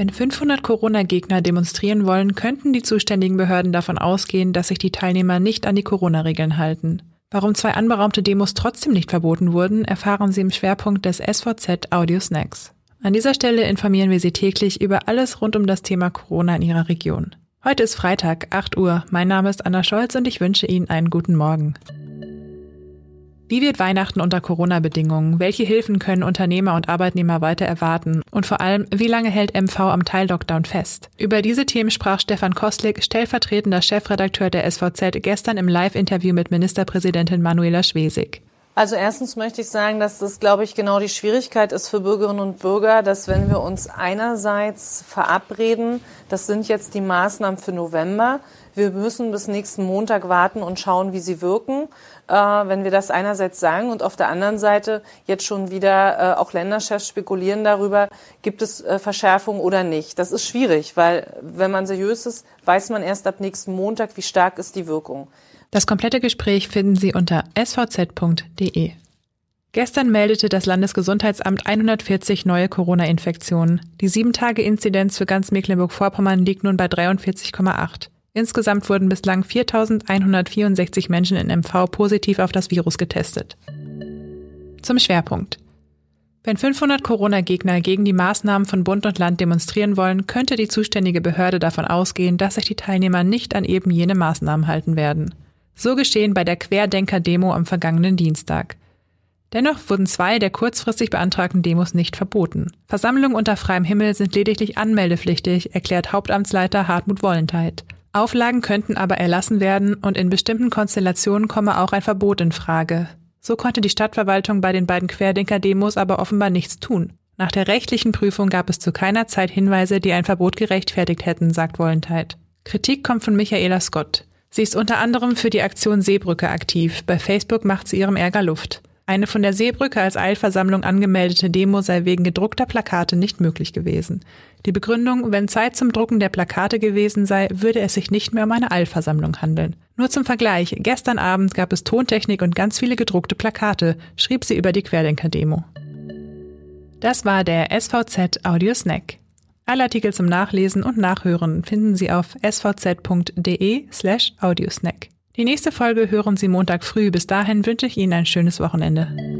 Wenn 500 Corona-Gegner demonstrieren wollen, könnten die zuständigen Behörden davon ausgehen, dass sich die Teilnehmer nicht an die Corona-Regeln halten. Warum zwei anberaumte Demos trotzdem nicht verboten wurden, erfahren Sie im Schwerpunkt des SVZ Audio Snacks. An dieser Stelle informieren wir Sie täglich über alles rund um das Thema Corona in Ihrer Region. Heute ist Freitag, 8 Uhr. Mein Name ist Anna Scholz und ich wünsche Ihnen einen guten Morgen. Wie wird Weihnachten unter Corona-Bedingungen? Welche Hilfen können Unternehmer und Arbeitnehmer weiter erwarten? Und vor allem, wie lange hält MV am Teillockdown fest? Über diese Themen sprach Stefan Kostlik, stellvertretender Chefredakteur der SVZ, gestern im Live-Interview mit Ministerpräsidentin Manuela Schwesig. Also erstens möchte ich sagen, dass das, glaube ich, genau die Schwierigkeit ist für Bürgerinnen und Bürger, dass wenn wir uns einerseits verabreden, das sind jetzt die Maßnahmen für November, wir müssen bis nächsten Montag warten und schauen, wie sie wirken. Äh, wenn wir das einerseits sagen und auf der anderen Seite jetzt schon wieder äh, auch Länderchefs spekulieren darüber, gibt es äh, Verschärfungen oder nicht. Das ist schwierig, weil wenn man seriös ist, weiß man erst ab nächsten Montag, wie stark ist die Wirkung. Das komplette Gespräch finden Sie unter svz.de. Gestern meldete das Landesgesundheitsamt 140 neue Corona-Infektionen. Die 7-Tage-Inzidenz für ganz Mecklenburg-Vorpommern liegt nun bei 43,8. Insgesamt wurden bislang 4.164 Menschen in MV positiv auf das Virus getestet. Zum Schwerpunkt. Wenn 500 Corona-Gegner gegen die Maßnahmen von Bund und Land demonstrieren wollen, könnte die zuständige Behörde davon ausgehen, dass sich die Teilnehmer nicht an eben jene Maßnahmen halten werden. So geschehen bei der Querdenker-Demo am vergangenen Dienstag. Dennoch wurden zwei der kurzfristig beantragten Demos nicht verboten. Versammlungen unter freiem Himmel sind lediglich anmeldepflichtig, erklärt Hauptamtsleiter Hartmut Wollentheit. Auflagen könnten aber erlassen werden und in bestimmten Konstellationen komme auch ein Verbot in Frage. So konnte die Stadtverwaltung bei den beiden Querdenker-Demos aber offenbar nichts tun. Nach der rechtlichen Prüfung gab es zu keiner Zeit Hinweise, die ein Verbot gerechtfertigt hätten, sagt Wollentheit. Kritik kommt von Michaela Scott. Sie ist unter anderem für die Aktion Seebrücke aktiv. Bei Facebook macht sie ihrem Ärger Luft. Eine von der Seebrücke als Eilversammlung angemeldete Demo sei wegen gedruckter Plakate nicht möglich gewesen. Die Begründung, wenn Zeit zum Drucken der Plakate gewesen sei, würde es sich nicht mehr um eine Eilversammlung handeln. Nur zum Vergleich, gestern Abend gab es Tontechnik und ganz viele gedruckte Plakate, schrieb sie über die Querdenker-Demo. Das war der SVZ Audio Snack. Alle Artikel zum Nachlesen und Nachhören finden Sie auf svz.de slash audiosnack. Die nächste Folge hören Sie Montag früh. Bis dahin wünsche ich Ihnen ein schönes Wochenende.